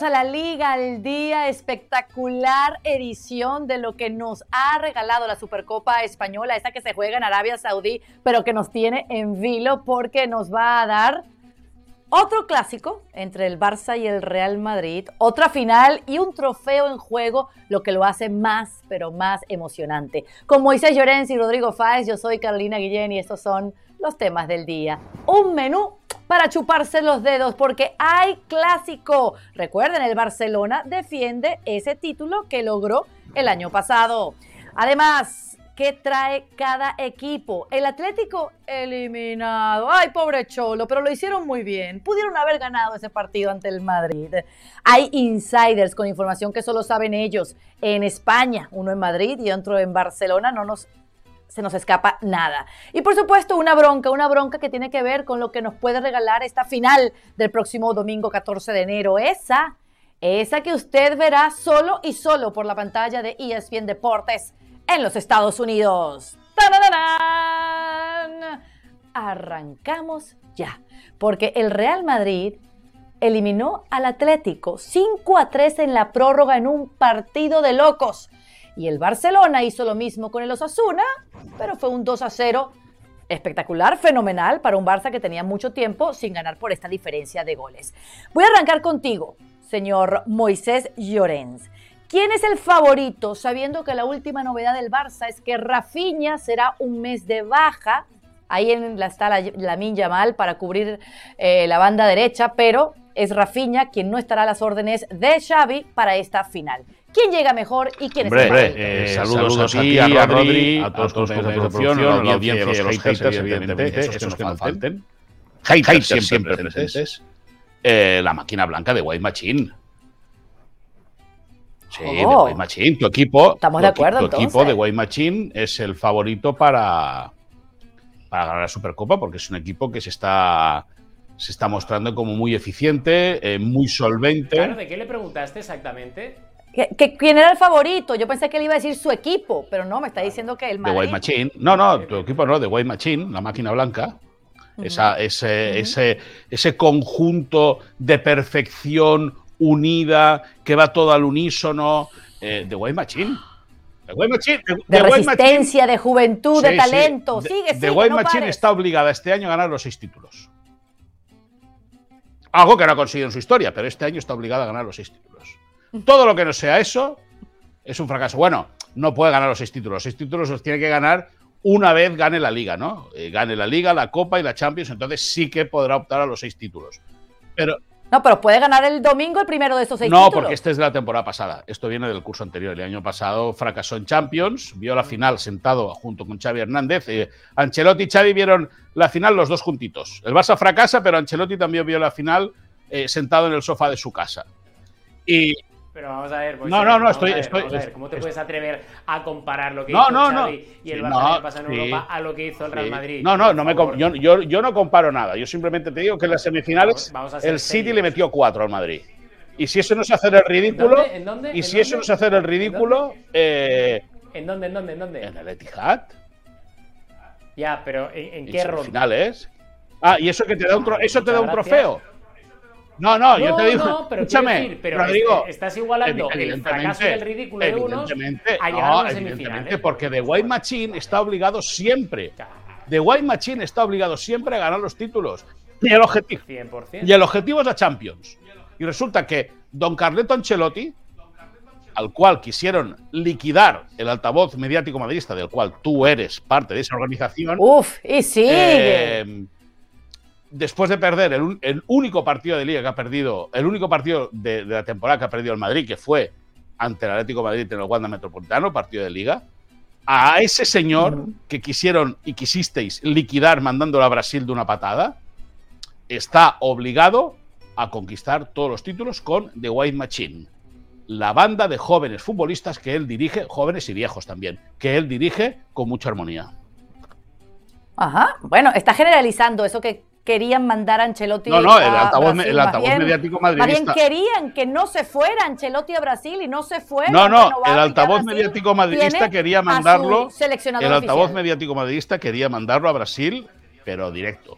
Bienvenidos a la Liga al Día, espectacular edición de lo que nos ha regalado la Supercopa Española, esta que se juega en Arabia Saudí, pero que nos tiene en vilo porque nos va a dar otro clásico entre el Barça y el Real Madrid, otra final y un trofeo en juego, lo que lo hace más, pero más emocionante. Con Moisés Llorens y Rodrigo Fáez, yo soy Carolina Guillén y estos son los temas del día. Un menú para chuparse los dedos porque hay clásico. Recuerden, el Barcelona defiende ese título que logró el año pasado. Además, ¿qué trae cada equipo? El Atlético eliminado. Ay, pobre Cholo, pero lo hicieron muy bien. Pudieron haber ganado ese partido ante el Madrid. Hay insiders con información que solo saben ellos. En España, uno en Madrid y otro en Barcelona. No nos se nos escapa nada. Y por supuesto, una bronca, una bronca que tiene que ver con lo que nos puede regalar esta final del próximo domingo 14 de enero. Esa, esa que usted verá solo y solo por la pantalla de ESPN Deportes en los Estados Unidos. Arrancamos ya, porque el Real Madrid eliminó al Atlético 5 a 3 en la prórroga en un partido de locos. Y el Barcelona hizo lo mismo con el Osasuna, pero fue un 2 a 0 espectacular, fenomenal para un Barça que tenía mucho tiempo sin ganar por esta diferencia de goles. Voy a arrancar contigo, señor Moisés Llorens. ¿Quién es el favorito, sabiendo que la última novedad del Barça es que Rafinha será un mes de baja? Ahí en la, está la, la mal para cubrir eh, la banda derecha, pero es Rafinha quien no estará a las órdenes de Xavi para esta final quién llega mejor y quién es el eh, saludos, saludos, a ti, a, Rodri, a todos los de producción, a la audiencia y a los haters, evidentemente, esos que nos falten. Haters siempre presentes. Eh, la máquina blanca de White Machine. Sí, de Oh. White Machine. Tu equipo, Estamos tu, de acuerdo, tu equipo de White Machine es el favorito para, para ganar la Supercopa porque es un equipo que se está, se está mostrando como muy eficiente, eh, muy solvente. Claro, ¿de qué le preguntaste exactamente? ¿Que- que- ¿Quién era el favorito? Yo pensé que él iba a decir su equipo, pero no, me está diciendo que el Madrid. White Machine. No, no, tu equipo no, de White Machine, la máquina blanca. Esa, ese, ese, ese conjunto de perfección unida que va todo al unísono eh, de White Machine. De White Machine. De, Machine- resistencia, de juventud, de Sí, talento. Sigue, sigue, White no Machine pares. está obligada este año a ganar los seis títulos. Algo que no ha conseguido en su historia, pero este año está obligada a ganar los seis títulos. Todo lo que no sea eso es un fracaso. Bueno, no puede ganar los seis títulos. Los seis títulos los tiene que ganar una vez gane la liga, ¿no? Eh, gane la liga, la Copa y la Champions, entonces sí que podrá optar a los seis títulos. Pero No, pero puede ganar el domingo el primero de estos seis no, títulos. porque este es de la temporada pasada. Esto viene del curso anterior. El año pasado fracasó en Champions, vio la final sentado junto con Xavi Hernández. Eh, Ancelotti y Xavi vieron la final los dos juntitos. El Barça fracasa, pero Ancelotti también vio la final eh, sentado en el sofá de su casa. Y Pero vamos a ver. Moisés, No, no, no, estoy- ver, ¿Cómo te estoy- puedes atrever a comparar lo que No, hizo no, no. Xavi y el no, el año pasado en sí. Europa a lo que hizo el Real Sí. Madrid? No, no, no me yo, yo- yo no comparo nada. Yo simplemente te digo que en las semifinales Vamos- vamos el City serios. le metió cuatro al Madrid. Y si eso no es hacer el ridículo, dónde? ¿En dónde? y ¿En si eso dónde? no es hacer el ridículo, eh, ¿En dónde, en dónde, en dónde? en el Etihad, Ya, pero ¿en, en en qué ronda? semifinales. Ah, y eso que te da un, eso te da un trofeo. No, no, yo te digo, no, pero escúchame, decir, pero Rodrigo, estás igualando el fracaso y el ridículo de unos a llegar no, a unas evidentemente, semifinales. porque The White Machine está obligado siempre. The White Machine está obligado siempre a ganar los títulos. Y el objetivo, 100%. y el objetivo es la Champions. Y resulta que Don Carleto Ancelotti, al cual quisieron liquidar el altavoz mediático madridista, del cual tú eres parte de esa organización, Uf, y sigue. eh, después de perder el, único partido de liga que ha perdido, el único partido de, de la temporada que ha perdido el Madrid, que fue ante el Atlético de Madrid en el Wanda Metropolitano, partido de liga, a ese señor que quisieron y quisisteis liquidar mandándolo a Brasil de una patada, está obligado a conquistar todos los títulos con The White Machine, la banda de jóvenes futbolistas que él dirige, jóvenes y viejos también, que él dirige con mucha armonía. Ajá. Bueno, está generalizando eso que querían mandar a Ancelotti No, no, el a altavoz, Brasil. el altavoz bien- mediático Más bien madridista. querían que no se fuera Ancelotti a Brasil y no se fue. No, no, el altavoz mediático madridista quería mandarlo. El altavoz mediático madridista quería mandarlo a Brasil, pero directo.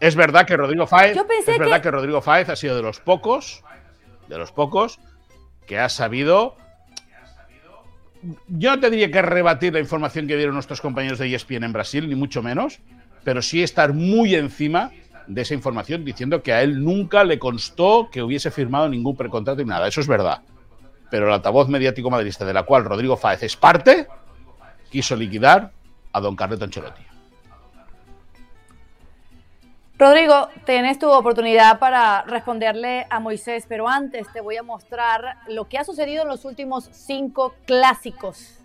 Es verdad que Rodrigo Fáez, es verdad que- que Rodrigo Fáez ha sido de los pocos de los pocos, que ha sabido. Yo no tendría que rebatir la información que dieron nuestros compañeros de ESPN en Brasil, ni mucho menos, pero sí estar muy encima de esa información diciendo que a él nunca le constó que hubiese firmado ningún precontrato y nada. Eso es verdad. Pero el altavoz mediático madridista, de la cual Rodrigo Fáez es parte, quiso liquidar a don Carleto Ancelotti. Rodrigo, tienes tu oportunidad para responderle a Moisés, pero antes te voy a mostrar lo que ha sucedido en los últimos cinco clásicos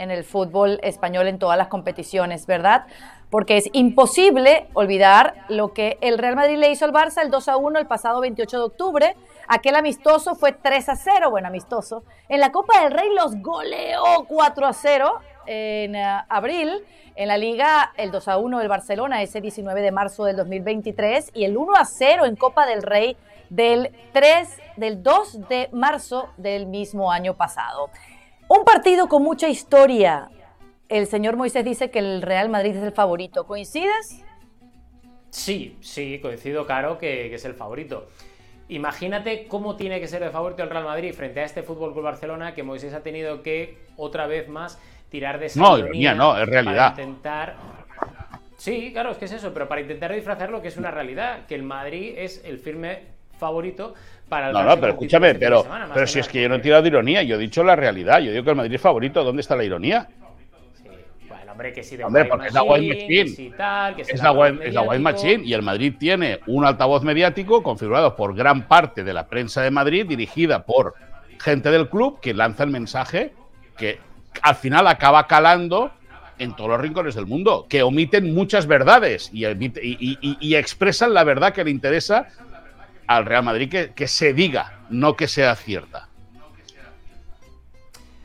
en el fútbol español en todas las competiciones, ¿verdad? Porque es imposible olvidar lo que el Real Madrid le hizo al Barça el 2 a 1 el pasado 28 de octubre. Aquel amistoso fue 3 a 0, bueno, amistoso. En la Copa del Rey los goleó 4 a 0 en uh, abril. En la liga, el 2 a 1 del Barcelona, ese 19 de marzo del 2023, y el 1 a 0 en Copa del Rey del 3, del 2 de marzo del mismo año pasado. Un partido con mucha historia. El señor Moisés dice que el Real Madrid es el favorito. ¿Coincides? Sí, sí, coincido, Caro, que, que es el favorito. Imagínate cómo tiene que ser el favorito el Real Madrid frente a este Fútbol Club Barcelona que Moisés ha tenido que otra vez más tirar de esa No, ironía, no, es realidad. Para intentar. Sí, claro, es que es eso, pero para intentar disfrazar lo que es una realidad, que el Madrid es el firme favorito para el No, no, pero escúchame, pero, semana, pero si es que yo no he tirado de ironía, yo he dicho la realidad, yo digo que el Madrid es favorito, ¿dónde está la ironía? Sí, bueno, hombre, que si de hombre, porque es la White Machine, si que es, la, la Machine, y el Madrid tiene un altavoz mediático configurado por gran parte de la prensa de Madrid, dirigida por gente del club, que lanza el mensaje que al final acaba calando en todos los rincones del mundo, que omiten muchas verdades y, y, y, y expresan la verdad que le interesa al Real Madrid que, que, se diga, no que sea cierta.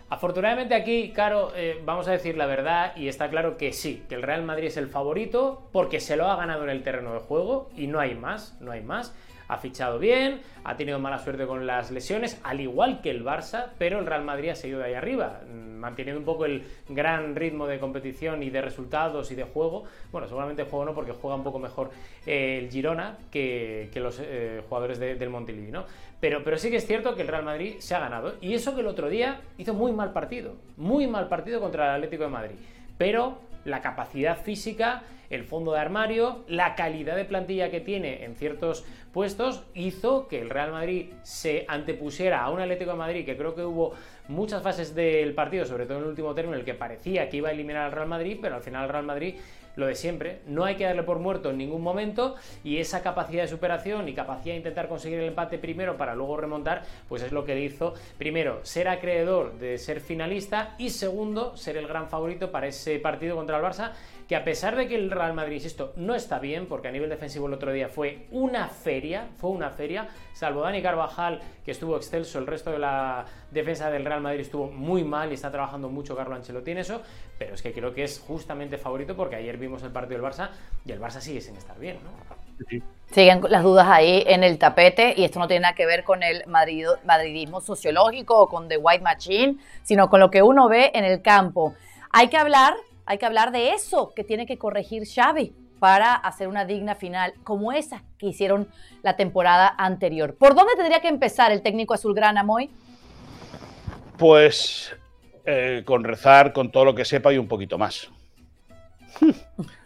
Afortunadamente aquí, Caro, eh, vamos a decir la verdad y está claro que sí, que el Real Madrid es el favorito porque se lo ha ganado en el terreno de juego y no hay más, no hay más ha fichado bien, ha tenido mala suerte con las lesiones, al igual que el Barça, pero el Real Madrid ha seguido de ahí arriba, manteniendo un poco el gran ritmo de competición y de resultados y de juego. Bueno, seguramente juego no, porque juega un poco mejor eh, el Girona que, los eh, jugadores de, del Montilivi, ¿no? Pero, pero sí que es cierto que el Real Madrid se ha ganado. Y eso que el otro día hizo muy mal partido, muy mal partido contra el Atlético de Madrid. Pero la capacidad física, el fondo de armario, la calidad de plantilla que tiene en ciertos puestos hizo que el Real Madrid se antepusiera a un Atlético de Madrid que creo que hubo muchas fases del partido, sobre todo en el último término, en el que parecía que iba a eliminar al Real Madrid, pero al final el Real Madrid lo de siempre, no hay que darle por muerto en ningún momento y esa capacidad de superación y capacidad de intentar conseguir el empate primero para luego remontar, pues es lo que le hizo primero ser acreedor de ser finalista y segundo ser el gran favorito para ese partido contra el Barça que a pesar de que el Real Madrid, insisto, no está bien, porque a nivel defensivo el otro día fue una feria, fue una feria, salvo Dani Carvajal, que estuvo excelso, el resto de la defensa del Real Madrid estuvo muy mal y está trabajando mucho Carlo Ancelotti en eso, pero es que creo que es justamente favorito porque ayer vimos el partido del Barça y el Barça sigue sin estar bien, ¿no? Siguen las dudas ahí en el tapete y esto no tiene nada que ver con el madrid, madridismo sociológico o con The White Machine, sino con lo que uno ve en el campo. Hay que hablar hay que hablar de eso que tiene que corregir Xavi para hacer una digna final como esa que hicieron la temporada anterior. ¿Por dónde tendría que empezar el técnico azulgrana, Moy? Pues eh, con rezar, con todo lo que sepa y un poquito más.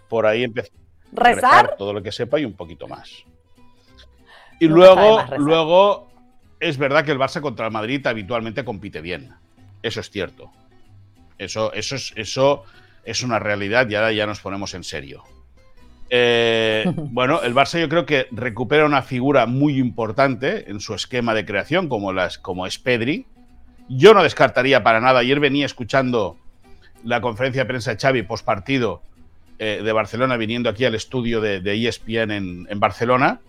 Por ahí empezar. ¿Rezar? todo lo que sepa y un poquito más. Y no luego, luego es verdad que el Barça contra el Madrid habitualmente compite bien. Eso es cierto. Eso, eso, es, eso es una realidad y ahora ya nos ponemos en serio. Eh, bueno, el Barça yo creo que recupera una figura muy importante en su esquema de creación, como, las, como es Pedri. Yo no descartaría para nada. Ayer venía escuchando la conferencia de prensa de Xavi post partido eh, de Barcelona, viniendo aquí al estudio de, de ESPN en, en, Barcelona.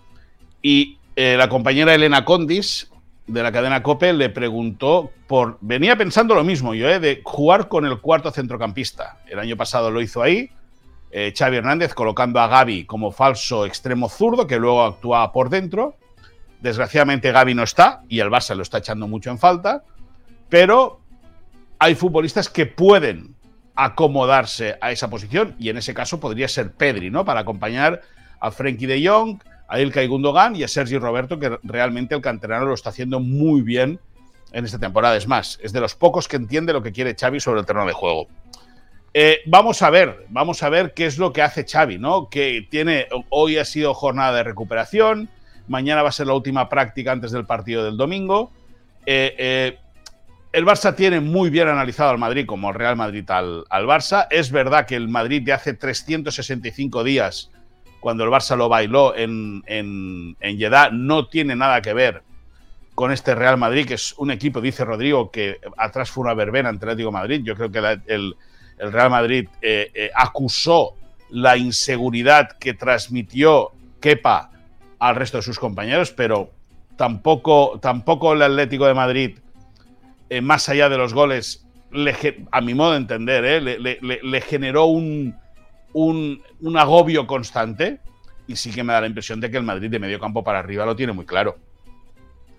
Y eh, la compañera Elena Condis de la cadena Cope le preguntó por. Venía pensando lo mismo yo, ¿eh? de jugar con el cuarto centrocampista. El año pasado lo hizo ahí. Eh, Xavi Hernández colocando a Gaby como falso extremo zurdo, que luego actuaba por dentro. Desgraciadamente Gaby no está y el Barça lo está echando mucho en falta. Pero hay futbolistas que pueden acomodarse a esa posición y en ese caso podría ser Pedri, ¿no? Para acompañar a Frenkie de Jong, a Ilkay Gundogan y a Sergi Roberto, que realmente el canterano lo está haciendo muy bien en esta temporada. Es más, es de los pocos que entiende lo que quiere Xavi sobre el terreno de juego. Eh, vamos a ver, vamos a ver qué es lo que hace Xavi, ¿no? Que tiene, hoy ha sido jornada de recuperación, mañana va a ser la última práctica antes del partido del domingo. Eh, eh, el Barça tiene muy bien analizado al Madrid como el Real Madrid al, al Barça. Es verdad que el Madrid de hace 365 días cuando el Barça lo bailó en, en, Jeddah, no tiene nada que ver con este Real Madrid, que es un equipo, dice Rodrigo, que atrás fue una verbena ante el Atlético Madrid. Yo creo que el, Real Madrid eh, eh, acusó la inseguridad que transmitió Kepa al resto de sus compañeros, pero tampoco, tampoco el Atlético de Madrid, eh, más allá de los goles, a mi modo de entender, le generó un, un, agobio constante y sí que me da la impresión de que el Madrid de medio campo para arriba lo tiene muy claro.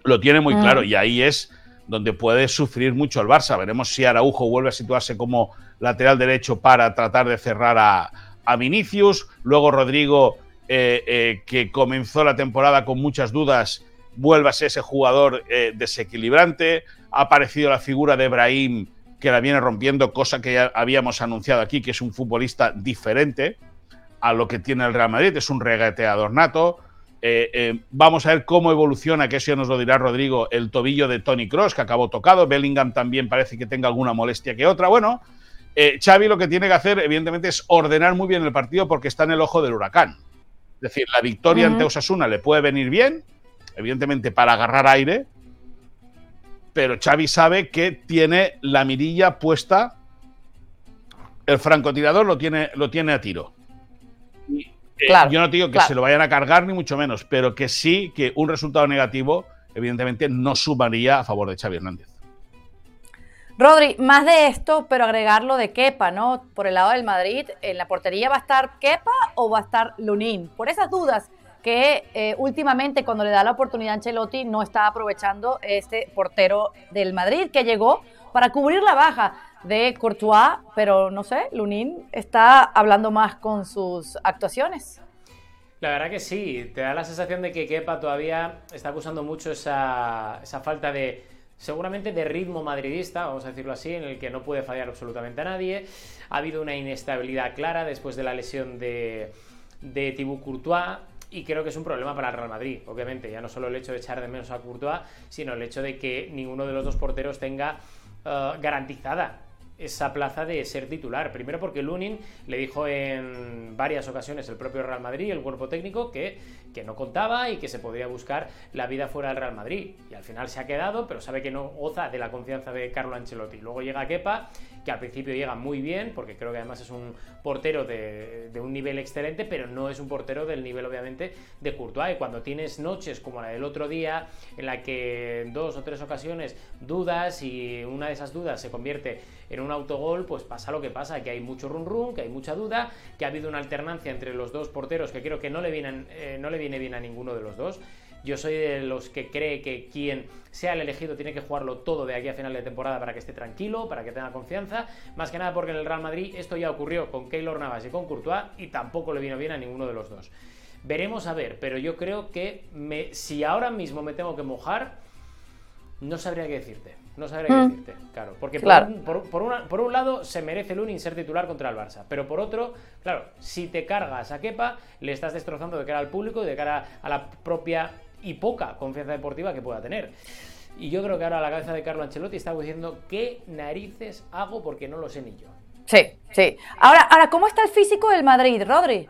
Lo tiene muy mm. claro y ahí es donde puede sufrir mucho el Barça. Veremos si Araujo vuelve a situarse como lateral derecho para tratar de cerrar a, Vinicius. Luego Rodrigo, eh, eh, que comenzó la temporada con muchas dudas, vuelve a ser ese jugador eh, desequilibrante. Ha aparecido la figura de Brahim que la viene rompiendo, cosa que ya habíamos anunciado aquí, que es un futbolista diferente a lo que tiene el Real Madrid, es un regateador nato. Eh, eh, vamos a ver cómo evoluciona, que eso ya nos lo dirá Rodrigo, el tobillo de Tony Cross, que acabó tocado. Bellingham también parece que tenga alguna molestia que otra. Bueno, eh, Xavi lo que tiene que hacer, evidentemente, es ordenar muy bien el partido porque está en el ojo del huracán. Es decir, la victoria ante Osasuna le puede venir bien, evidentemente para agarrar aire, pero Xavi sabe que tiene la mirilla puesta, el francotirador lo tiene, lo tiene a tiro. Eh, yo no digo que se lo vayan a cargar ni mucho menos, pero que sí que un resultado negativo evidentemente no sumaría a favor de Xavi Hernández. Rodri, más de esto, pero agregarlo de Kepa, ¿no? Por el lado del Madrid, ¿en la portería va a estar Kepa o va a estar Lunín? Por esas dudas que eh, últimamente cuando le da la oportunidad a Ancelotti no está aprovechando este portero del Madrid que llegó para cubrir la baja de Courtois, pero no sé, Lunin está hablando más con sus actuaciones. La verdad que sí, te da la sensación de que Kepa todavía está acusando mucho esa, esa falta de, seguramente de ritmo madridista, vamos a decirlo así, en el que no puede fallar absolutamente a nadie. Ha habido una inestabilidad clara después de la lesión de, de Thibaut Courtois. Y creo que es un problema para el Real Madrid, obviamente. Ya no solo el hecho de echar de menos a Courtois, sino el hecho de que ninguno de los dos porteros tenga eh, garantizada esa plaza de ser titular. Primero porque Lunin le dijo en varias ocasiones el propio Real Madrid, el cuerpo técnico, que, que no contaba y que se podría buscar la vida fuera del Real Madrid. Y al final se ha quedado, pero sabe que no goza de la confianza de Carlo Ancelotti. Luego llega Kepa que al principio llega muy bien, porque creo que además es un portero de, un nivel excelente, pero no es un portero del nivel, obviamente, de Courtois. Y cuando tienes noches como la del otro día, en la que en dos o tres ocasiones dudas y una de esas dudas se convierte en un autogol, pues pasa lo que pasa, que hay mucho run run, que hay mucha duda, que ha habido una alternancia entre los dos porteros que creo que no le, vienen, eh, no le viene bien a ninguno de los dos. Yo soy de los que cree que quien sea el elegido tiene que jugarlo todo de aquí a final de temporada para que esté tranquilo, para que tenga confianza. Más que nada porque en el Real Madrid esto ya ocurrió con Keylor Navas y con Courtois y tampoco le vino bien a ninguno de los dos. Veremos a ver, pero yo creo que si ahora mismo me tengo que mojar, no sabría qué decirte. No sabría qué mm. decirte, claro. Porque Por, un lado se merece Lunin ser titular contra el Barça, pero por otro, claro, si te cargas a Kepa, le estás destrozando de cara al público y de cara a la propia y poca confianza deportiva que pueda tener. Y yo creo que ahora la cabeza de Carlo Ancelotti está diciendo qué narices hago porque no lo sé ni yo. Sí, sí. Ahora, ahora ¿cómo está el físico del Madrid, Rodri?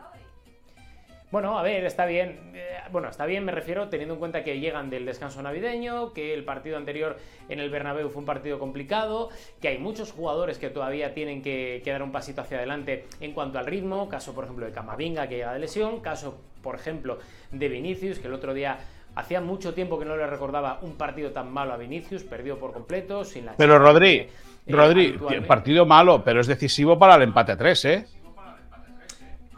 Bueno, a ver, está bien. Eh, bueno, está bien, me refiero, teniendo en cuenta que llegan del descanso navideño, que el partido anterior en el Bernabéu fue un partido complicado, que hay muchos jugadores que todavía tienen que, que dar un pasito hacia adelante en cuanto al ritmo. Caso, por ejemplo, de Camavinga, que llega de lesión. Caso, por ejemplo, de Vinicius, que el otro día Hacía mucho tiempo que no le recordaba un partido tan malo a Vinicius, perdió por completo, sin la Pero Rodri, eh, Rodri, partido malo, pero es decisivo para el empate 3, ¿eh?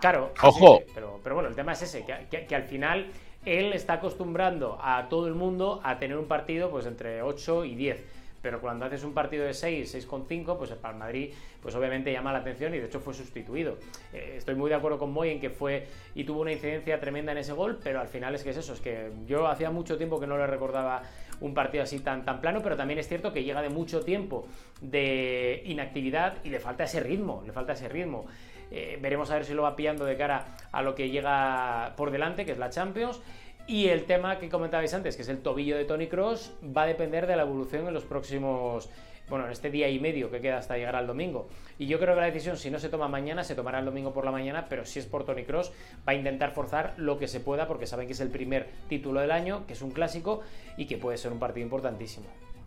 Claro, ojo. pero, pero, bueno, el tema es ese, que, al final él está acostumbrando a todo el mundo a tener un partido pues entre 8 y 10. pero cuando haces un partido de 6, 6,5, pues para el Madrid, pues obviamente llama la atención y de hecho fue sustituido. Eh, estoy muy de acuerdo con Moy en que fue y tuvo una incidencia tremenda en ese gol, pero al final es que es eso, es que yo hacía mucho tiempo que no le recordaba un partido así tan, tan plano, pero también es cierto que llega de mucho tiempo de inactividad y le falta ese ritmo, le falta ese ritmo. Eh, veremos a ver si lo va pillando de cara a lo que llega por delante, que es la Champions. Y el tema que comentabais antes, que es el tobillo de Tony Cross, va a depender de la evolución en los próximos, bueno, en este día y medio que queda hasta llegar al domingo. Y yo creo que la decisión, si no se toma mañana, se tomará el domingo por la mañana, pero si es por Tony Cross, va a intentar forzar lo que se pueda, porque saben que es el primer título del año, que es un clásico y que puede ser un partido importantísimo.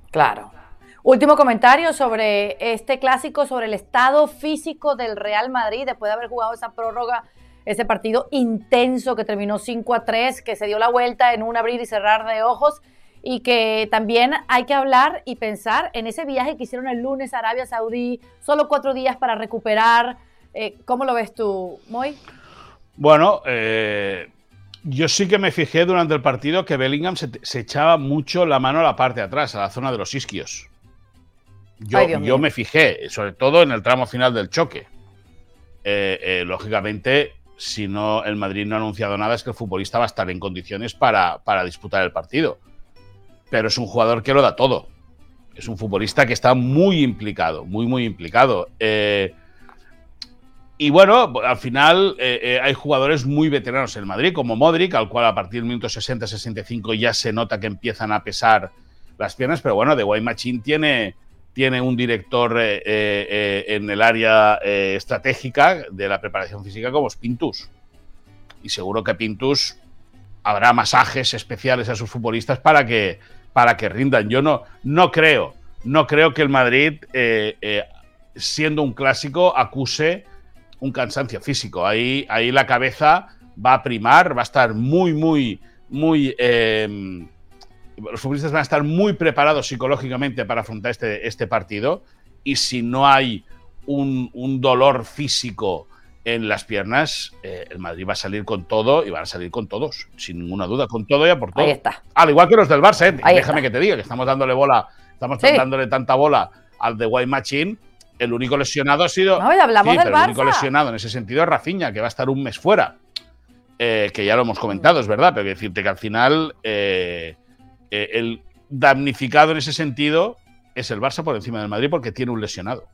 Claro. Último comentario sobre este clásico, sobre el estado físico del Real Madrid después de haber jugado esa prórroga ese partido intenso que terminó 5 a 3, que se dio la vuelta en un abrir y cerrar de ojos y que también hay que hablar y pensar en ese viaje que hicieron el lunes a Arabia Saudí, solo cuatro días para recuperar. Eh, ¿Cómo lo ves tú, Moy? Bueno, eh, yo sí que me fijé durante el partido que Bellingham se, echaba mucho la mano a la parte de atrás, a la zona de los isquios. Yo, yo me fijé, sobre todo en el tramo final del choque. Eh, lógicamente, si no el Madrid no ha anunciado nada, es que el futbolista va a estar en condiciones para, disputar el partido. Pero es un jugador que lo da todo. Es un futbolista que está muy implicado, muy, muy implicado. Eh, y bueno, al final eh, eh, hay jugadores muy veteranos en Madrid, como Modric, al cual a partir del minuto 60-65 ya se nota que empiezan a pesar las piernas, pero bueno, de Guaymachín tiene, tiene un director eh, eh, eh, en el área estratégica de la preparación física como es Pintus. Y seguro que Pintus habrá masajes especiales a sus futbolistas para que, para que rindan. Yo no, no creo, no creo que el Madrid, siendo un clásico, acuse un cansancio físico. Ahí, ahí la cabeza va a primar, va a estar muy, muy, muy los futbolistas van a estar muy preparados psicológicamente para afrontar este, este partido y si no hay un, dolor físico en las piernas, eh, el Madrid va a salir con todo y van a salir con todos, sin ninguna duda, con todo y a por todo. Ahí está. Al igual que los del Barça, ¿eh? déjame que te diga que estamos dándole bola, estamos dándole tanta bola al de White Machine. El único lesionado ha sido. No, hablamos del El único lesionado en ese sentido es Rafinha, que va a estar un mes fuera. Eh, que ya lo hemos comentado, es verdad, pero hay que decirte que al final eh, el damnificado en ese sentido es el Barça por encima del Madrid porque tiene un lesionado.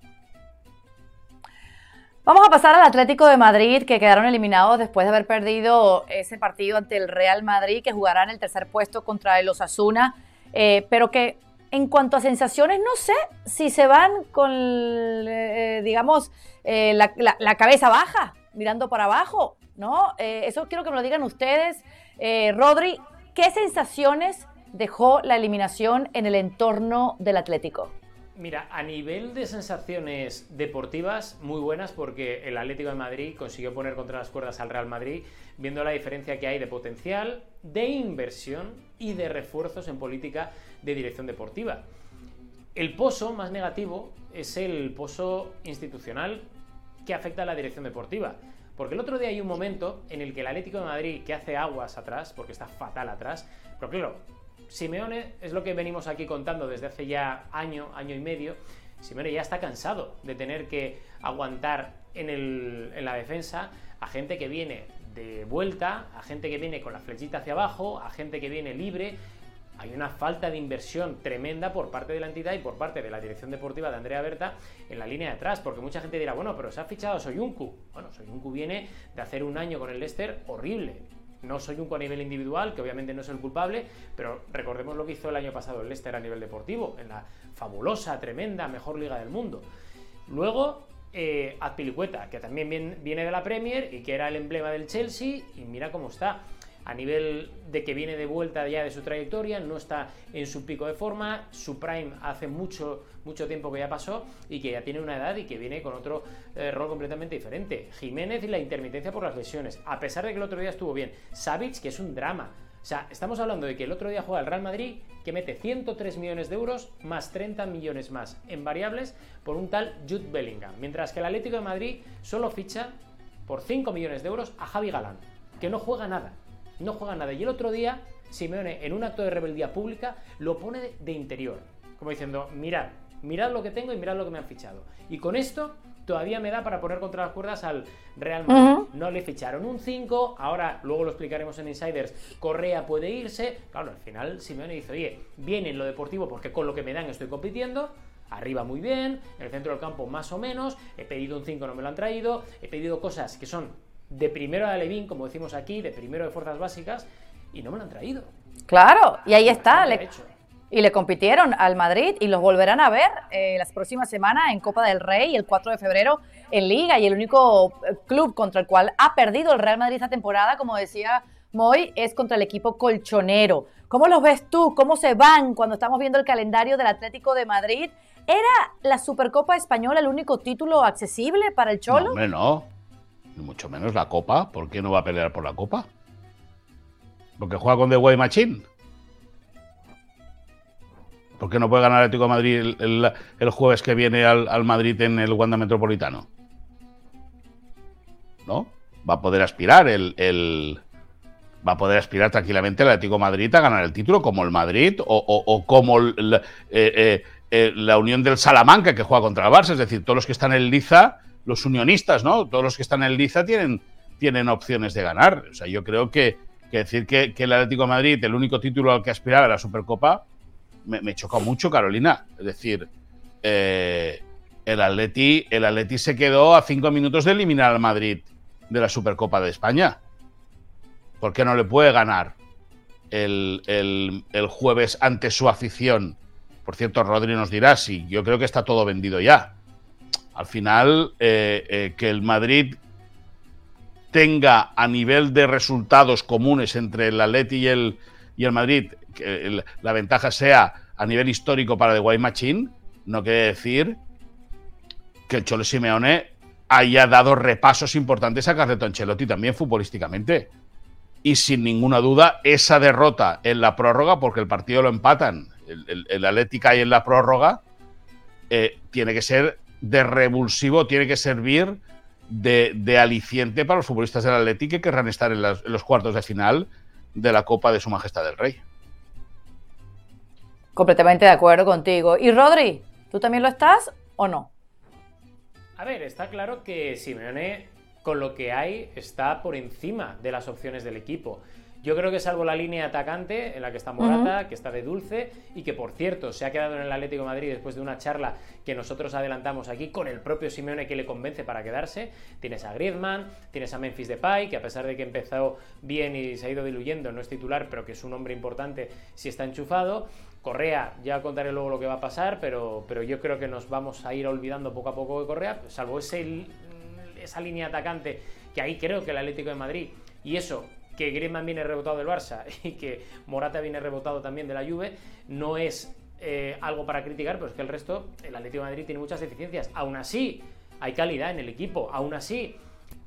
Vamos a pasar al Atlético de Madrid, que quedaron eliminados después de haber perdido ese partido ante el Real Madrid, que jugará en el tercer puesto contra el Osasuna, eh, pero que en cuanto a sensaciones, no sé si se van con, eh, digamos, la, la, cabeza baja, mirando para abajo, ¿no? eso quiero que me lo digan ustedes. Rodri, ¿qué sensaciones dejó la eliminación en el entorno del Atlético? Mira, a nivel de sensaciones deportivas, muy buenas porque el Atlético de Madrid consiguió poner contra las cuerdas al Real Madrid, viendo la diferencia que hay de potencial, de inversión y de refuerzos en política de dirección deportiva. El pozo más negativo es el pozo institucional que afecta a la dirección deportiva. Porque el otro día hay un momento en el que el Atlético de Madrid, que hace aguas atrás, porque está fatal atrás, pero claro, Simeone es lo que venimos aquí contando desde hace ya año, año y medio. Simeone ya está cansado de tener que aguantar en, la defensa a gente que viene de vuelta, a gente que viene con la flechita hacia abajo, a gente que viene libre. Hay una falta de inversión tremenda por parte de la entidad y por parte de la dirección deportiva de Andrea Berta en la línea de atrás, porque mucha gente dirá, bueno, pero se ha fichado Soyuncu. Bueno, Soyuncu viene de hacer un año con el Leicester horrible. No soy un a nivel individual, que obviamente no es el culpable, pero recordemos lo que hizo el año pasado el Leicester a nivel deportivo, en la fabulosa, tremenda, mejor liga del mundo. Luego, eh, que también viene de la Premier y que era el emblema del Chelsea, y mira cómo está a nivel de que viene de vuelta ya de su trayectoria, no está en su pico de forma, su prime hace mucho, mucho tiempo que ya pasó y que ya tiene una edad y que viene con otro eh, rol completamente diferente. Jiménez y la intermitencia por las lesiones, a pesar de que el otro día estuvo bien. Savic, que es un drama. O sea, estamos hablando de que el otro día juega el Real Madrid, que mete 103 millones de euros más 30 millones más en variables por un tal Jude Bellingham. Mientras que el Atlético de Madrid solo ficha por 5 millones de euros a Javi Galán, que no juega nada no juega nada. Y el otro día, Simeone, en un acto de rebeldía pública, lo pone de interior. como diciendo, mirad, mirad lo que tengo y mirad lo que me han fichado. Y con esto todavía me da para poner contra las cuerdas al Real Madrid. No le ficharon un 5, ahora luego lo explicaremos en Insiders, Correa puede irse. Claro, al final Simeone dice, oye, viene en lo deportivo porque con lo que me dan estoy compitiendo. Arriba muy bien, en el centro del campo más o menos, he pedido un 5, no me lo han traído, he pedido cosas que son de primero de Alevín, como decimos aquí, de primero de fuerzas básicas, y no me lo han traído. Claro, y ahí está. Le, y le compitieron al Madrid y los volverán a ver eh, las próximas semanas en Copa del Rey el 4 de febrero en Liga. Y el único eh, club contra el cual ha perdido el Real Madrid esta temporada, como decía Moy, es contra el equipo colchonero. ¿Cómo los ves tú? ¿Cómo se van cuando estamos viendo el calendario del Atlético de Madrid? ¿Era la Supercopa Española el único título accesible para el Cholo? No, hombre, no. Mucho menos la Copa. ¿Por qué no va a pelear por la Copa? Porque juega con The Way Machine. ¿Por qué no puede ganar Atlético de Madrid el, jueves que viene al, Madrid en el Wanda Metropolitano? ¿No? Va a poder aspirar el, va a poder aspirar tranquilamente el Atlético Madrid a ganar el título como el Madrid o, como eh, eh, eh, la Unión del Salamanca que juega contra el Barça. Es decir, todos los que están en Liza, los unionistas, ¿no? Todos los que están en Liza tienen, opciones de ganar. O sea, yo creo que, decir que, el Atlético Madrid, el único título al que aspiraba era la Supercopa, me, me chocó mucho, Carolina. Es decir, eh, el, Atleti, el Atleti se quedó a cinco minutos de eliminar al Madrid de la Supercopa de España. ¿Por qué no le puede ganar el, jueves ante su afición? Por cierto, Rodri nos dirá, sí, yo creo que está todo vendido ya. Al final, eh, eh, que el Madrid tenga a nivel de resultados comunes entre el Atleti y el, el Madrid que la ventaja sea a nivel histórico para White Machine, no quiere decir que el Cholo Simeone haya dado repasos importantes a Carleto Ancelotti también futbolísticamente. Y sin ninguna duda, esa derrota en la prórroga, porque el partido lo empatan, el, el, Atlética y en la prórroga, eh, tiene que ser de revulsivo, tiene que servir de, aliciente para los futbolistas del Atlético que querrán estar en los cuartos de final de la Copa de Su Majestad del Rey. Completamente de acuerdo contigo. ¿Y Rodri, tú también lo estás o no? A ver, está claro que Simeone, con lo que hay, está por encima de las opciones del equipo. Yo creo que salvo la línea atacante en la que está Morata, que está de dulce y que por cierto se ha quedado en el Atlético de Madrid después de una charla que nosotros adelantamos aquí con el propio Simeone que le convence para quedarse. Tienes a Griezmann, tienes a Memphis Depay, que a pesar de que empezó bien y se ha ido diluyendo, no es titular, pero que es un hombre importante si está enchufado. Correa, ya contaré luego lo que va a pasar, pero, pero yo creo que nos vamos a ir olvidando poco a poco de Correa, salvo ese, esa línea atacante que ahí creo que el Atlético de Madrid y eso que Griezmann viene rebotado del Barça y que Morata viene rebotado también de la Juve, no es eh, algo para criticar, pero es que el resto, el Atlético de Madrid tiene muchas deficiencias. Aún así, hay calidad en el equipo. Aún así,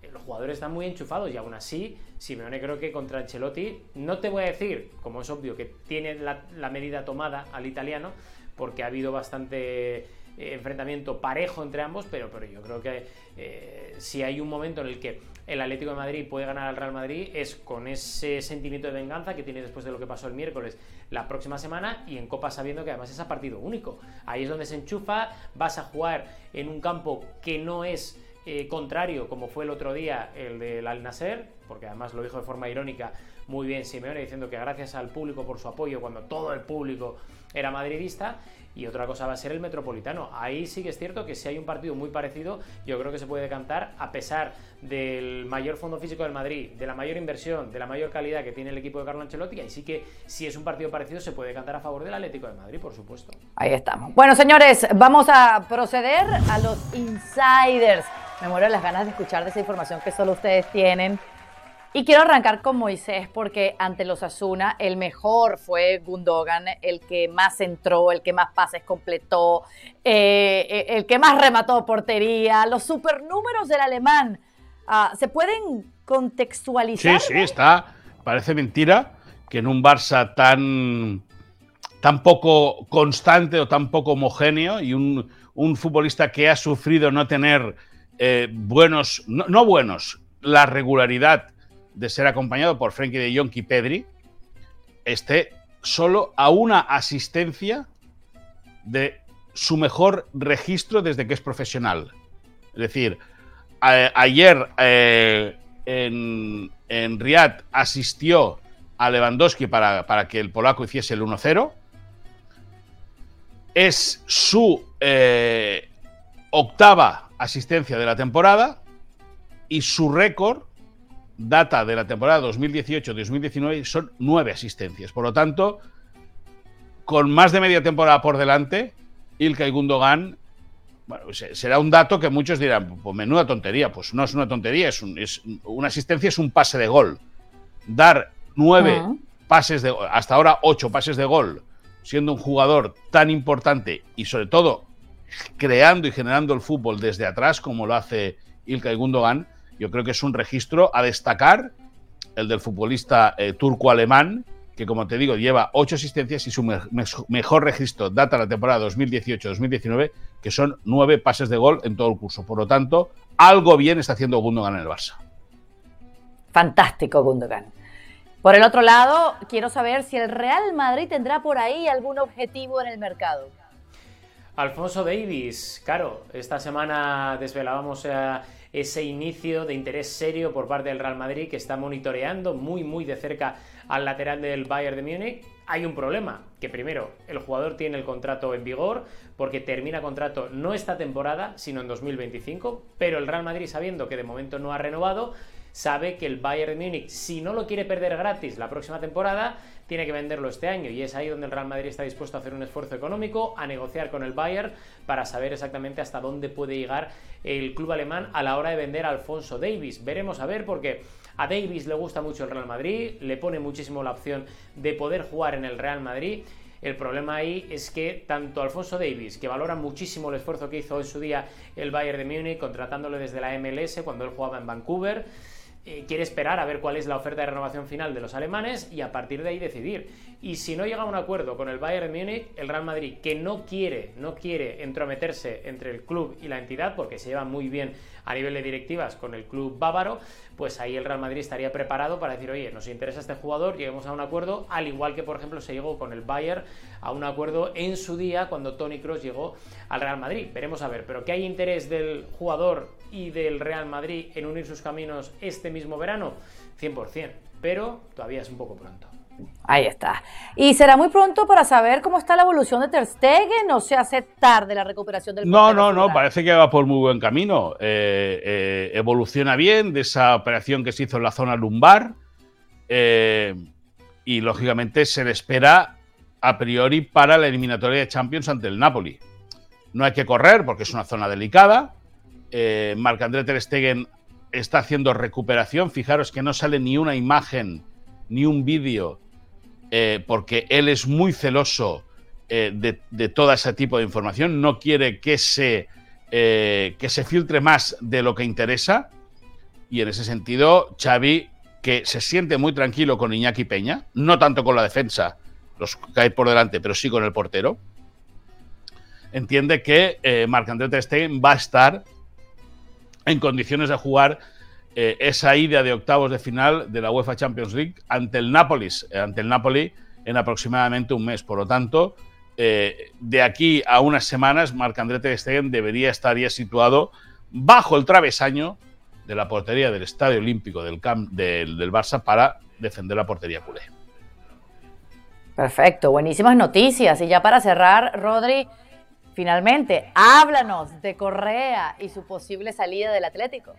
eh, los jugadores están muy enchufados y aún así, Simeone creo que contra Ancelotti, no te voy a decir, como es obvio, que tiene la medida tomada al italiano, porque ha habido bastante eh, enfrentamiento parejo entre ambos, pero, pero yo creo que si hay un momento en el que el Atlético de Madrid puede ganar al Real Madrid es con ese sentimiento de venganza que tiene después de lo que pasó el miércoles la próxima semana y en Copa sabiendo que además es a partido único. Ahí es donde se enchufa, vas a jugar en un campo que no es eh, contrario como fue el otro día el del Al Nasser, porque además lo dijo de forma irónica muy bien Simeone diciendo que gracias al público por su apoyo cuando todo el público era madridista y otra cosa va a ser el Metropolitano. Ahí sí que es cierto que si hay un partido muy parecido, yo creo que se puede cantar a pesar del mayor fondo físico del Madrid, de la mayor inversión, de la mayor calidad que tiene el equipo de Carlo Ancelotti, y sí que si es un partido parecido se puede cantar a favor del Atlético de Madrid, por supuesto. Ahí estamos. Bueno, señores, vamos a proceder a los insiders. Me muero las ganas de escuchar de esa información que solo ustedes tienen. Y quiero arrancar con Moisés porque ante los Asuna el mejor fue Gundogan, el que más entró, el que más pases completó, eh, eh, el que más remató portería, los supernúmeros del alemán. Ah, ¿Se pueden contextualizar? Sí, sí, está. Parece mentira que en un Barça tan, tan poco constante o tan poco homogéneo y un, futbolista que ha sufrido no tener eh, buenos, no buenos, la regularidad de ser acompañado por Frenkie de Jong Pedri, esté solo a una asistencia de su mejor registro desde que es profesional. Es decir, ayer eh, en, en Riyadh asistió a Lewandowski para, para que el polaco hiciese el 1-0. Es su eh, octava asistencia de la temporada y su récord data de la temporada 2018-2019 son nueve asistencias. Por lo tanto, con más de media temporada por delante, Ilkay Gundogan bueno, será un dato que muchos dirán, pues menuda tontería. Pues no es una tontería, es, es una asistencia es un pase de gol. Dar nueve pases de hasta ahora ocho pases de gol, siendo un jugador tan importante y sobre todo creando y generando el fútbol desde atrás como lo hace Ilkay Gundogan, yo creo que es un registro a destacar, el del futbolista eh, turco-alemán, que como te digo lleva ocho asistencias y su mejor registro data la temporada 2018-2019, que son nueve pases de gol en todo el curso. Por lo tanto, algo bien está haciendo Gundogan en el Barça. Fantástico Gundogan. Por el otro lado, quiero saber si el Real Madrid tendrá por ahí algún objetivo en el mercado. Alfonso Davis, claro, esta semana desvelábamos eh, ese inicio de interés serio por parte del Real Madrid que está monitoreando muy muy de cerca al lateral del Bayern de Múnich. Hay un problema, que primero, el jugador tiene el contrato en vigor porque termina contrato no esta temporada, sino en 2025, pero el Real Madrid sabiendo que de momento no ha renovado, sabe que el Bayern de Múnich, si no lo quiere perder gratis la próxima temporada, tiene que venderlo este año. Y es ahí donde el Real Madrid está dispuesto a hacer un esfuerzo económico, a negociar con el Bayern para saber exactamente hasta dónde puede llegar el club alemán a la hora de vender a Alfonso Davis. Veremos a ver porque a Davis le gusta mucho el Real Madrid, le pone muchísimo la opción de poder jugar en el Real Madrid. El problema ahí es que tanto Alfonso Davis, que valora muchísimo el esfuerzo que hizo en su día el Bayern de Múnich, contratándole desde la MLS cuando él jugaba en Vancouver, eh, quiere esperar a ver cuál es la oferta de renovación final de los alemanes y a partir de ahí decidir. Y si no llega a un acuerdo con el Bayern Múnich, el Real Madrid, que no quiere, no quiere entrometerse entre el club y la entidad, porque se lleva muy bien a nivel de directivas con el club bávaro, pues ahí el Real Madrid estaría preparado para decir, oye, nos interesa este jugador, lleguemos a un acuerdo, al igual que por ejemplo se llegó con el Bayern a un acuerdo en su día cuando Tony Cross llegó al Real Madrid. Veremos a ver, pero que hay interés del jugador y del Real Madrid en unir sus caminos este mismo verano, 100%, pero todavía es un poco pronto. Ahí está. Y será muy pronto para saber cómo está la evolución de Ter Stegen o se hace tarde la recuperación del No, no, no, parece que va por muy buen camino. Eh, eh, evoluciona bien de esa operación que se hizo en la zona lumbar eh, y lógicamente se le espera a priori para la eliminatoria de Champions ante el Napoli. No hay que correr porque es una zona delicada, Marc-André Ter Stegen está haciendo recuperación. Fijaros que no sale ni una imagen ni un vídeo eh, porque él es muy celoso eh, de, todo ese tipo de información. No quiere que se, que se filtre más de lo que interesa. Y en ese sentido, Xavi, que se siente muy tranquilo con Iñaki Peña, no tanto con la defensa, los cae por delante, pero sí con el portero, entiende que Marc-André Ter va a estar en condiciones de jugar eh, esa ida de octavos de final de la UEFA Champions League ante el Nápoles, eh, ante el Napoli en aproximadamente un mes. Por lo tanto, eh, de aquí a unas semanas, Marc-André Ter Stegen debería estar ya situado bajo el travesaño de la portería del Estadio Olímpico del, Camp, del, del Barça para defender la portería culé. Perfecto, buenísimas noticias. Y ya para cerrar, Rodri, Finalmente, háblanos de Correa y su posible salida del Atlético.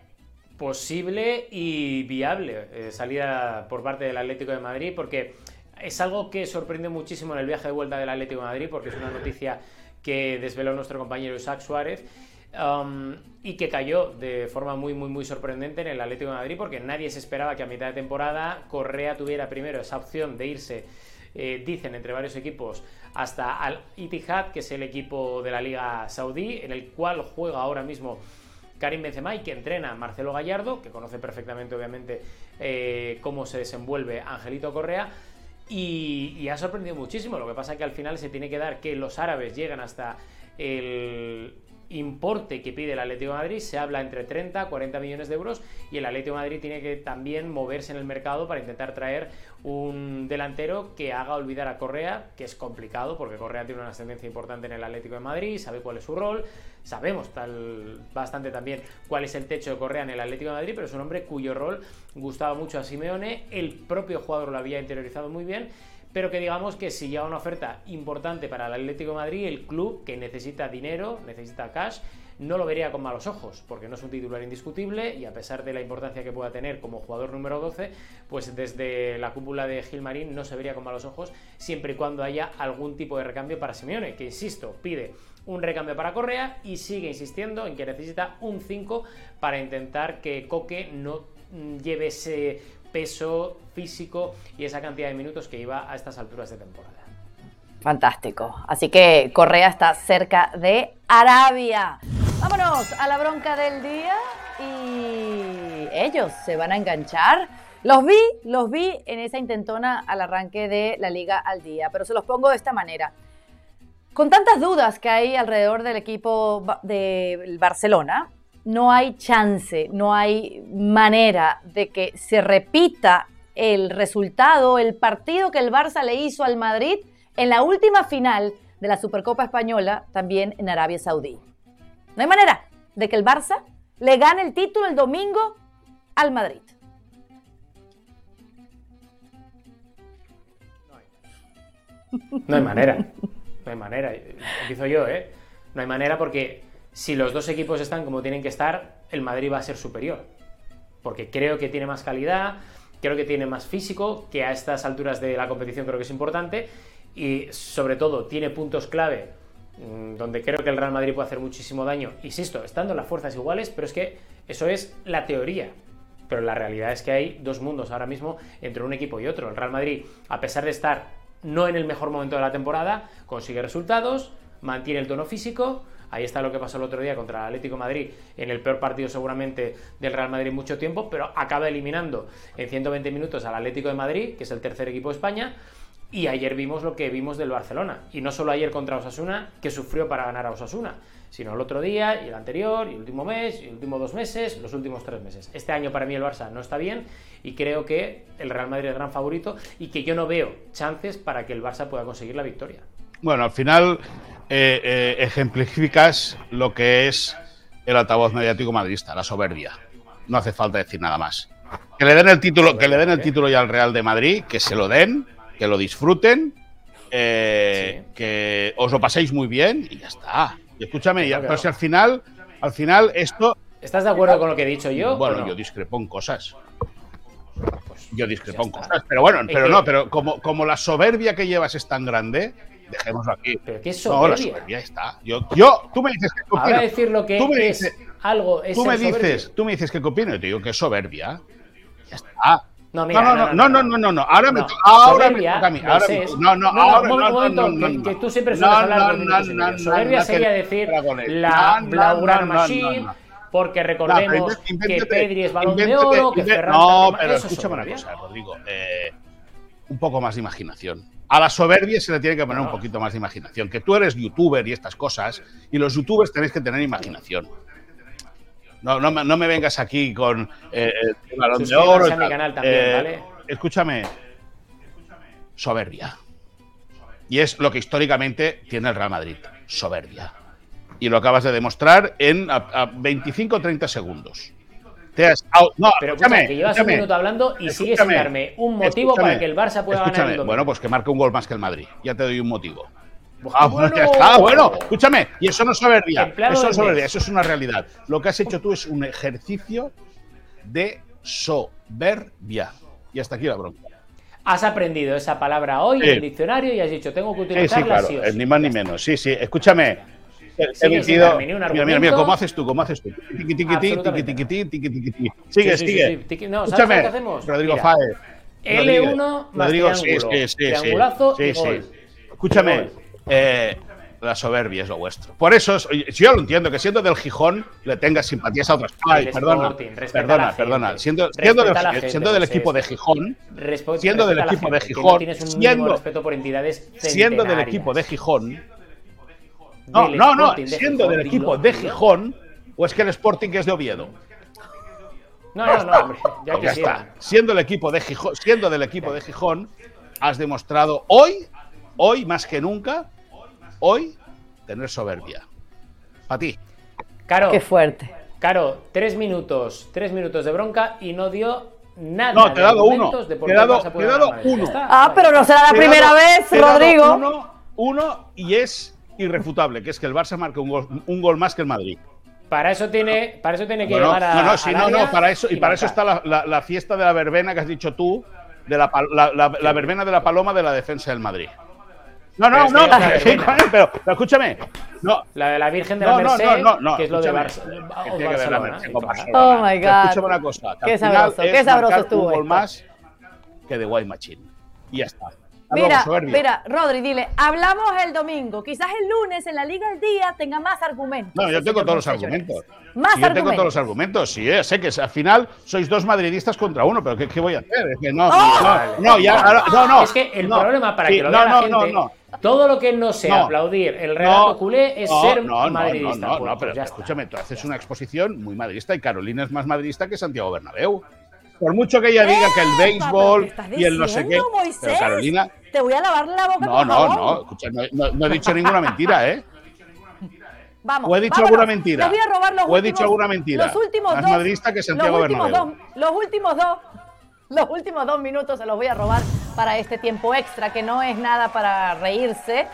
Posible y viable eh, salida por parte del Atlético de Madrid, porque es algo que sorprende muchísimo en el viaje de vuelta del Atlético de Madrid, porque es una noticia que desveló nuestro compañero Isaac Suárez. Um, y que cayó de forma muy, muy, muy sorprendente en el Atlético de Madrid porque nadie se esperaba que a mitad de temporada Correa tuviera primero esa opción de irse eh, dicen entre varios equipos, hasta al Itihad, que es el equipo de la Liga Saudí, en el cual juega ahora mismo Karim Benzema y que entrena Marcelo Gallardo, que conoce perfectamente obviamente eh, cómo se desenvuelve Angelito Correa. Y, ha sorprendido muchísimo. Lo que pasa es que al final se tiene que dar que los árabes llegan hasta el importe que pide el Atlético de Madrid se habla entre 30 40 millones de euros y el Atlético de Madrid tiene que también moverse en el mercado para intentar traer un delantero que haga olvidar a Correa, que es complicado porque Correa tiene una ascendencia importante en el Atlético de Madrid, sabe cuál es su rol, sabemos tal, bastante también cuál es el techo de Correa en el Atlético de Madrid, pero es un hombre cuyo rol gustaba mucho a Simeone, el propio jugador lo había interiorizado muy bien pero que digamos que si llega una oferta importante para el Atlético Madrid, el club que necesita dinero, necesita cash, no lo vería con malos ojos, porque no es un titular indiscutible y a pesar de la importancia que pueda tener como jugador número 12, pues desde la cúpula de Gilmarín no se vería con malos ojos siempre y cuando haya algún tipo de recambio para Simeone, que insisto, pide un recambio para Correa y sigue insistiendo en que necesita un 5 para intentar que Coque no mm, lleve ese peso físico y esa cantidad de minutos que iba a estas alturas de temporada. Fantástico. Así que Correa está cerca de Arabia. Vámonos a la bronca del día y ellos se van a enganchar. Los vi, los vi en esa intentona al arranque de la liga al día, pero se los pongo de esta manera. Con tantas dudas que hay alrededor del equipo de Barcelona, no hay chance, no hay manera de que se repita el resultado, el partido que el Barça le hizo al Madrid en la última final de la Supercopa Española, también en Arabia Saudí. No hay manera de que el Barça le gane el título el domingo al Madrid. No hay manera. No hay manera. Empiezo yo, ¿eh? No hay manera porque si los dos equipos están como tienen que estar, el Madrid va a ser superior. Porque creo que tiene más calidad, creo que tiene más físico, que a estas alturas de la competición creo que es importante. Y sobre todo tiene puntos clave mm, donde creo que el Real Madrid puede hacer muchísimo daño. Insisto, estando las fuerzas iguales, pero es que eso es la teoría. Pero la realidad es que hay dos mundos ahora mismo entre un equipo y otro. El Real Madrid, a pesar de estar no en el mejor momento de la temporada, consigue resultados, mantiene el tono físico, Ahí está lo que pasó el otro día contra el Atlético Madrid, en el peor partido seguramente del Real Madrid mucho tiempo, pero acaba eliminando en 120 minutos al Atlético de Madrid, que es el tercer equipo de España. Y ayer vimos lo que vimos del Barcelona. Y no solo ayer contra Osasuna, que sufrió para ganar a Osasuna, sino el otro día, y el anterior, y el último mes, y el último dos meses, los últimos tres meses. Este año para mí el Barça no está bien y creo que el Real Madrid es gran favorito y que yo no veo chances para que el Barça pueda conseguir la victoria. Bueno, al final eh, eh, ejemplificas lo que es el altavoz mediático madridista, la soberbia. No hace falta decir nada más. Que le den el título, que le den el título ya al Real de Madrid, que se lo den, que lo disfruten, eh, que os lo paséis muy bien y ya está. Y escúchame, pero si al final, al final esto. ¿Estás de acuerdo con lo que he dicho yo? Bueno, yo discrepo en cosas. Pues yo discrepo en cosas. Pero bueno, pero no, pero como, como la soberbia que llevas es tan grande, dejémoslo aquí. Pero qué soberbia. No, la soberbia está. Yo, yo, tú me dices que opino. Ahora decir lo que tú me es dices, algo es tú me dices, tú me dices que opino y te digo que es soberbia. Ya está. No, mira, no, no, no, no, no, no, no, ahora me, ahora me toca a mí. Ahora me, no, no, ahora no, no, no, que, tú siempre sueles hablar de soberbia sería decir la Blaugrana Machine porque recordemos que Pedri es balón de oro, que Ferran No, pero escúchame una cosa, Rodrigo. Eh, un poco más de imaginación. A la soberbia se le tiene que poner un poquito más de imaginación. Que tú eres youtuber y estas cosas, y los youtubers tenéis que tener imaginación. No, no, no me vengas aquí con eh, el balón de oro. A mi canal también, eh, ¿vale? Escúchame. Soberbia. Y es lo que históricamente tiene el Real Madrid. Soberbia. Y lo acabas de demostrar en a, 25 o 30 segundos. No, pero escúchame, que llevas un minuto hablando y sigues sin darme un motivo para que el Barça pueda ganar el Bueno, pues que marque un gol más que el Madrid. Ya te doy un motivo. Ah, bueno, ya está, bueno, escúchame, y eso no es soberbia, eso es soberbia, eso es una realidad. Lo que has hecho tú es un ejercicio de soberbia. Y hasta aquí la bronca. Has aprendido esa palabra hoy en el diccionario y has dicho, tengo que utilizarla sí, sí, claro, ni más ni menos. Sí, sí, escúchame, Mira, mira, mira, ¿cómo haces tú? ¿Cómo haces tú? Tiqui, tiqui, tiqui, tiqui, tiqui, tiqui, Sigue, sigue. No, ¿sabes lo que hacemos? Rodrigo Faez. L1 más Rodrigo, triángulo. Sí, sí, Triangulazo y gol. Escúchame, eh, la soberbia es lo vuestro. Por eso, yo lo entiendo, que siendo del Gijón le tengas simpatías a otros. Ay, perdona, perdona, perdona. Siendo, siendo, del, siendo del equipo de Gijón, siendo del equipo de Gijón, siendo, respeto por entidades siendo del equipo de Gijón, No, no, no, siendo del equipo de Gijón, o es que el Sporting es de Oviedo. No, no, no, hombre, ya, ya está. Siendo el equipo de Gijón, siendo del equipo de Gijón, has demostrado hoy, hoy más que nunca, hoy tener soberbia. A ti. Caro. Qué fuerte. Caro, tres minutos, tres minutos de bronca y no dio nada. No, te he dado uno. Te he dado, te he dado uno. Ah, pero no será la primera vez, Rodrigo. Uno, uno y es irrefutable, que es que el Barça marca un gol, un gol más que el Madrid. Para eso tiene, para eso tiene que llegar a. No, no, sí, no, no, para eso, y, para eso está la, la, fiesta de la verbena que has dicho tú, de la, la verbena de la paloma de la defensa del Madrid. No, no, no, pero, escúchame. No. La de la Virgen de la Merced, que es lo de Barcelona. Oh my God. Escúchame una cosa. Qué sabroso, qué sabroso estuvo. Un gol más que de White Machine. Y ya está. Mira, mira, Rodri, dile, hablamos el domingo. Quizás el lunes en la Liga del Día tenga más argumentos. No, yo tengo todos los argumentos. Más argumentos. Yo tengo todos los argumentos. Sí, eh, sé que al final sois dos madridistas contra uno, pero ¿qué, voy a hacer? Es que no, ¡Oh! no, no, ya, no, no. Es que el problema para que lo vea la gente, todo lo que no sea aplaudir el relato culé es ser madridista. No, no, no, pero escúchame, tú haces una exposición muy madridista y Carolina es más madridista que Santiago Bernabéu. Por mucho que ella diga que el béisbol y el no sé qué. Pero Carolina. Te voy a lavar la boca. No, no, no. Escucha, no, he dicho ninguna mentira, ¿eh? Vamos, o he dicho alguna mentira. Les voy a robar los o he dicho alguna mentira. Los últimos más dos. madridista que Santiago los últimos Bernabéu. Dos, los últimos dos. Los últimos dos minutos se los voy a robar para este tiempo extra, que no es nada para reírse,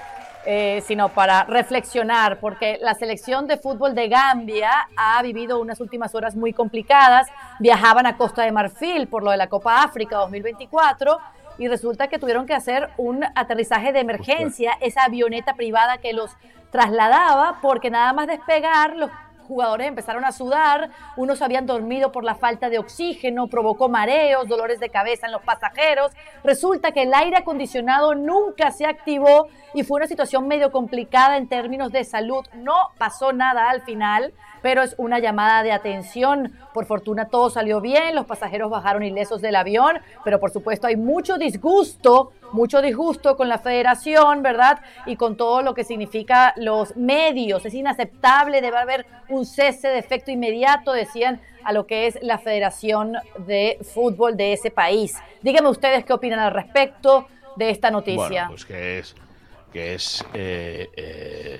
eh, sino para reflexionar, porque la selección de fútbol de Gambia ha vivido unas últimas horas muy complicadas. Viajaban a Costa de Marfil por lo de la Copa África 2024 y resulta que tuvieron que hacer un aterrizaje de emergencia, esa avioneta privada que los trasladaba, porque nada más despegar los jugadores empezaron a sudar, unos habían dormido por la falta de oxígeno, provocó mareos, dolores de cabeza en los pasajeros. Resulta que el aire acondicionado nunca se activó y fue una situación medio complicada en términos de salud. No pasó nada al final, pero es una llamada de atención. Por fortuna todo salió bien, los pasajeros bajaron ilesos del avión, pero por supuesto hay mucho disgusto, mucho disgusto con la federación, ¿verdad? Y con todo lo que significa los medios. Es inaceptable, debe haber un cese de efecto inmediato, decían a lo que es la Federación de Fútbol de ese país. Díganme ustedes qué opinan al respecto de esta noticia. Bueno, pues que es, que es eh, eh,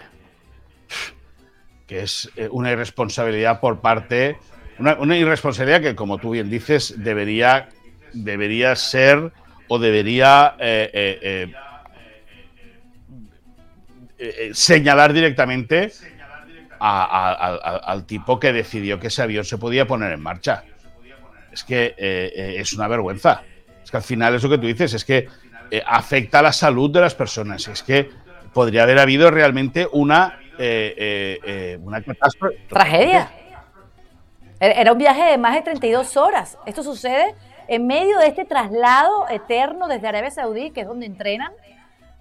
es eh, una irresponsabilidad por parte, una, irresponsabilidad que, como tú bien dices, debería, debería ser o debería eh, eh, señalar directamente al tipo que decidió que ese avión se podía poner en marcha. Es que es una vergüenza. Es que al final es lo que tú dices, es que afecta a la salud de las personas. Es que podría haber habido realmente una eh, eh, eh, una catástrofe. Tragedia. Era un viaje de más de 32 horas. Esto sucede en medio de este traslado eterno desde Arabia Saudí, que es donde entrenan,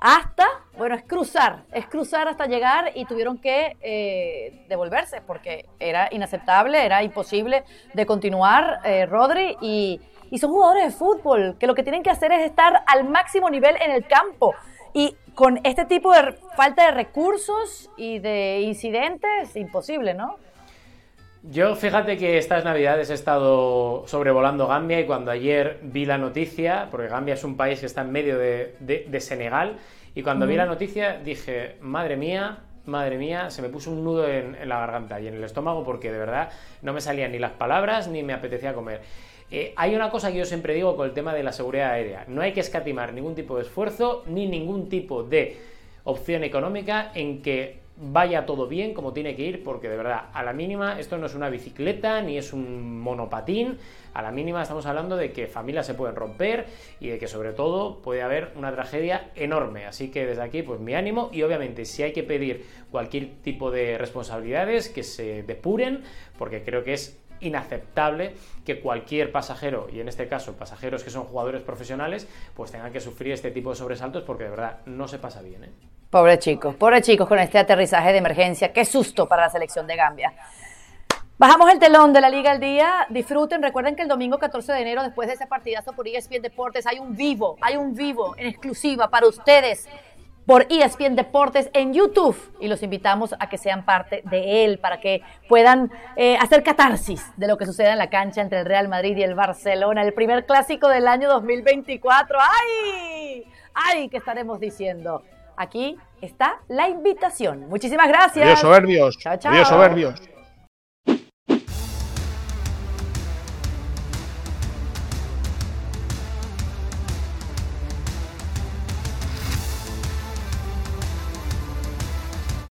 hasta, bueno, es cruzar, es cruzar hasta llegar y tuvieron que devolverse porque era inaceptable, era imposible de continuar, Rodri, y, y son jugadores de fútbol que lo que tienen que hacer es estar al máximo nivel en el campo. Y con este tipo de falta de recursos y de incidentes, imposible, ¿no? Yo fíjate que estas navidades he estado sobrevolando Gambia y cuando ayer vi la noticia, porque Gambia es un país que está en medio de, Senegal, y cuando vi la noticia dije, madre mía, madre mía, se me puso un nudo en, en la garganta y en el estómago porque de verdad no me salían ni las palabras ni me apetecía comer. Eh, hay una cosa que yo siempre digo con el tema de la seguridad aérea. No hay que escatimar ningún tipo de esfuerzo ni ningún tipo de opción económica en que vaya todo bien como tiene que ir, porque de verdad, a la mínima, esto no es una bicicleta ni es un monopatín, a la mínima estamos hablando de que familias se pueden romper y de que sobre todo puede haber una tragedia enorme. Así que desde aquí, pues mi ánimo y obviamente si hay que pedir cualquier tipo de responsabilidades, que se depuren, porque creo que es inaceptable que cualquier pasajero, y en este caso pasajeros que son jugadores profesionales, pues tengan que sufrir este tipo de sobresaltos porque de verdad no se pasa bien. ¿eh? Pobre chicos, pobre chicos con este aterrizaje de emergencia. Qué susto para la selección de Gambia. Bajamos el telón de la Liga al Día. Disfruten. Recuerden que el domingo 14 de enero, después de ese partidazo por ESPN Deportes, hay un vivo, hay un vivo en exclusiva para ustedes por ESPN Deportes en YouTube y los invitamos a que sean parte de él para que puedan eh, hacer catarsis de lo que sucede en la cancha entre el Real Madrid y el Barcelona, el primer clásico del año 2024. ¡Ay! ¡Ay! ¿Qué estaremos diciendo? Aquí está la invitación. Muchísimas gracias. Adiós, soberbios. Chao, chao. Adiós, soberbios.